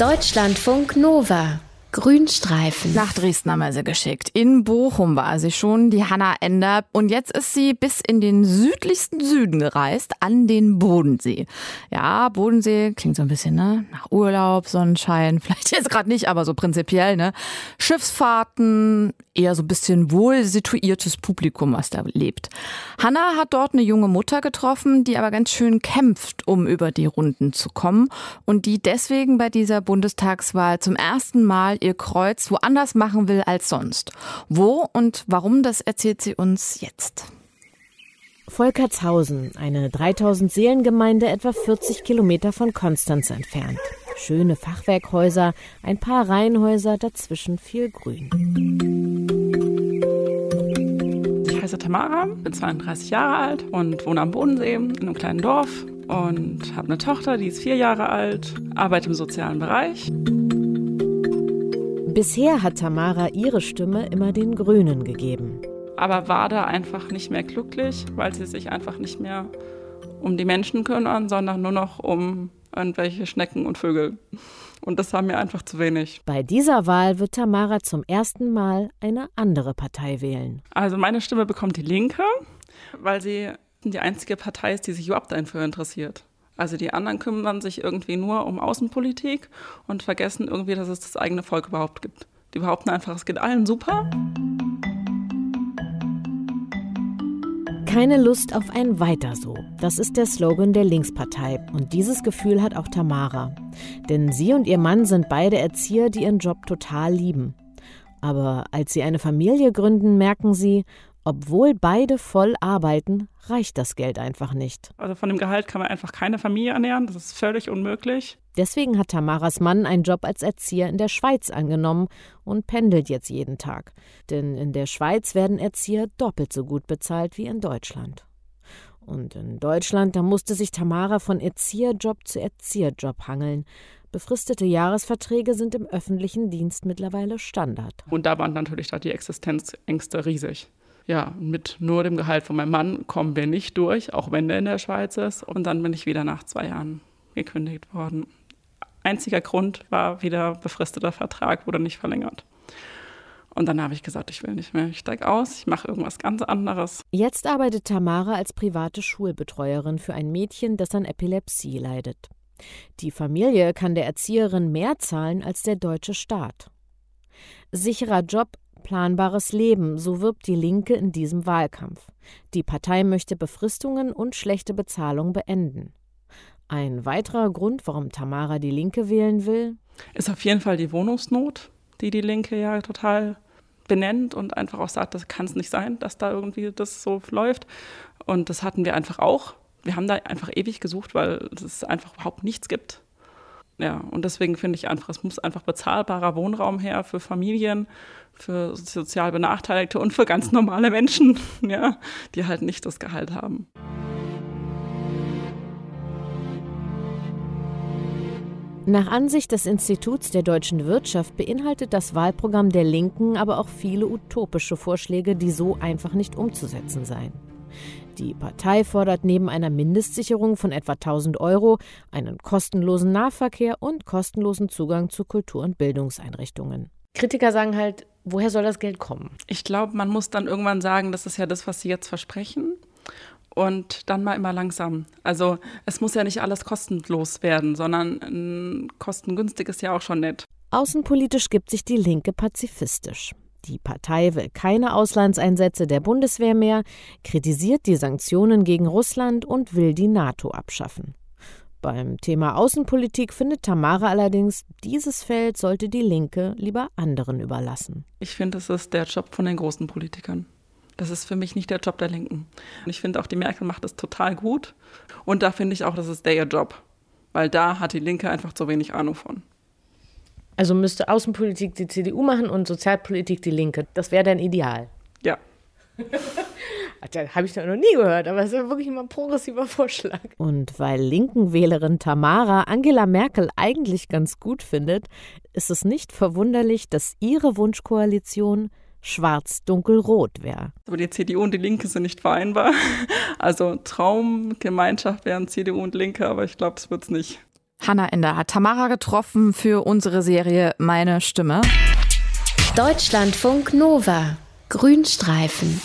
Deutschlandfunk Nova Grünstreifen. Nach Dresden haben wir sie geschickt. In Bochum war sie schon, die Hanna Ender. Und jetzt ist sie bis in den südlichsten Süden gereist, an den Bodensee. Ja, Bodensee klingt so ein bisschen, ne? Nach Urlaub, Sonnenschein. Vielleicht jetzt gerade nicht, aber so prinzipiell, ne? Schiffsfahrten, eher so ein bisschen wohl situiertes Publikum, was da lebt. Hanna hat dort eine junge Mutter getroffen, die aber ganz schön kämpft, um über die Runden zu kommen. Und die deswegen bei dieser Bundestagswahl zum ersten Mal ihr Kreuz woanders machen will als sonst. Wo und warum, das erzählt sie uns jetzt. Volkertshausen, eine 3000 Seelengemeinde etwa 40 Kilometer von Konstanz entfernt. Schöne Fachwerkhäuser, ein paar Reihenhäuser, dazwischen viel Grün. Ich heiße Tamara, bin 32 Jahre alt und wohne am Bodensee in einem kleinen Dorf und habe eine Tochter, die ist vier Jahre alt, arbeite im sozialen Bereich. Bisher hat Tamara ihre Stimme immer den Grünen gegeben. Aber war da einfach nicht mehr glücklich, weil sie sich einfach nicht mehr um die Menschen kümmern, sondern nur noch um irgendwelche Schnecken und Vögel. Und das war mir einfach zu wenig. Bei dieser Wahl wird Tamara zum ersten Mal eine andere Partei wählen. Also meine Stimme bekommt die Linke, weil sie die einzige Partei ist, die sich überhaupt dafür interessiert. Also die anderen kümmern sich irgendwie nur um Außenpolitik und vergessen irgendwie, dass es das eigene Volk überhaupt gibt. Die behaupten einfach, es geht allen super. Keine Lust auf ein Weiter so. Das ist der Slogan der Linkspartei. Und dieses Gefühl hat auch Tamara. Denn sie und ihr Mann sind beide Erzieher, die ihren Job total lieben. Aber als sie eine Familie gründen, merken sie, obwohl beide voll arbeiten, reicht das Geld einfach nicht. Also von dem Gehalt kann man einfach keine Familie ernähren. Das ist völlig unmöglich. Deswegen hat Tamaras Mann einen Job als Erzieher in der Schweiz angenommen und pendelt jetzt jeden Tag. Denn in der Schweiz werden Erzieher doppelt so gut bezahlt wie in Deutschland. Und in Deutschland, da musste sich Tamara von Erzieherjob zu Erzieherjob hangeln. Befristete Jahresverträge sind im öffentlichen Dienst mittlerweile Standard. Und da waren natürlich da die Existenzängste riesig ja, mit nur dem Gehalt von meinem Mann kommen wir nicht durch, auch wenn der in der Schweiz ist. Und dann bin ich wieder nach zwei Jahren gekündigt worden. Einziger Grund war wieder befristeter Vertrag, wurde nicht verlängert. Und dann habe ich gesagt, ich will nicht mehr. Ich steige aus, ich mache irgendwas ganz anderes. Jetzt arbeitet Tamara als private Schulbetreuerin für ein Mädchen, das an Epilepsie leidet. Die Familie kann der Erzieherin mehr zahlen als der deutsche Staat. Sicherer Job, planbares Leben, so wirbt die Linke in diesem Wahlkampf. Die Partei möchte Befristungen und schlechte Bezahlung beenden. Ein weiterer Grund, warum Tamara die Linke wählen will, ist auf jeden Fall die Wohnungsnot, die die Linke ja total benennt und einfach auch sagt, das kann es nicht sein, dass da irgendwie das so läuft. Und das hatten wir einfach auch. Wir haben da einfach ewig gesucht, weil es einfach überhaupt nichts gibt. Ja, und deswegen finde ich einfach, es muss einfach bezahlbarer Wohnraum her für Familien, für sozial Benachteiligte und für ganz normale Menschen, ja, die halt nicht das Gehalt haben. Nach Ansicht des Instituts der deutschen Wirtschaft beinhaltet das Wahlprogramm der Linken aber auch viele utopische Vorschläge, die so einfach nicht umzusetzen seien. Die Partei fordert neben einer Mindestsicherung von etwa 1000 Euro einen kostenlosen Nahverkehr und kostenlosen Zugang zu Kultur- und Bildungseinrichtungen. Kritiker sagen halt, woher soll das Geld kommen? Ich glaube, man muss dann irgendwann sagen, das ist ja das, was sie jetzt versprechen. Und dann mal immer langsam. Also es muss ja nicht alles kostenlos werden, sondern kostengünstig ist ja auch schon nett. Außenpolitisch gibt sich die Linke pazifistisch. Die Partei will keine Auslandseinsätze der Bundeswehr mehr, kritisiert die Sanktionen gegen Russland und will die NATO abschaffen. Beim Thema Außenpolitik findet Tamara allerdings, dieses Feld sollte die Linke lieber anderen überlassen. Ich finde, es ist der Job von den großen Politikern. Das ist für mich nicht der Job der Linken. Und ich finde auch, die Merkel macht es total gut. Und da finde ich auch, das ist der ihr Job. Weil da hat die Linke einfach zu wenig Ahnung von. Also müsste Außenpolitik die CDU machen und Sozialpolitik die Linke. Das wäre dann ideal. Ja. Das habe ich noch nie gehört, aber es ist wirklich immer ein progressiver Vorschlag. Und weil Linken-Wählerin Tamara Angela Merkel eigentlich ganz gut findet, ist es nicht verwunderlich, dass ihre Wunschkoalition schwarz-dunkel-rot wäre. Aber die CDU und die Linke sind nicht vereinbar. Also Traumgemeinschaft wären CDU und Linke, aber ich glaube, es wird es nicht. Hanna Ender hat Tamara getroffen für unsere Serie Meine Stimme. Deutschlandfunk Nova. Grünstreifen.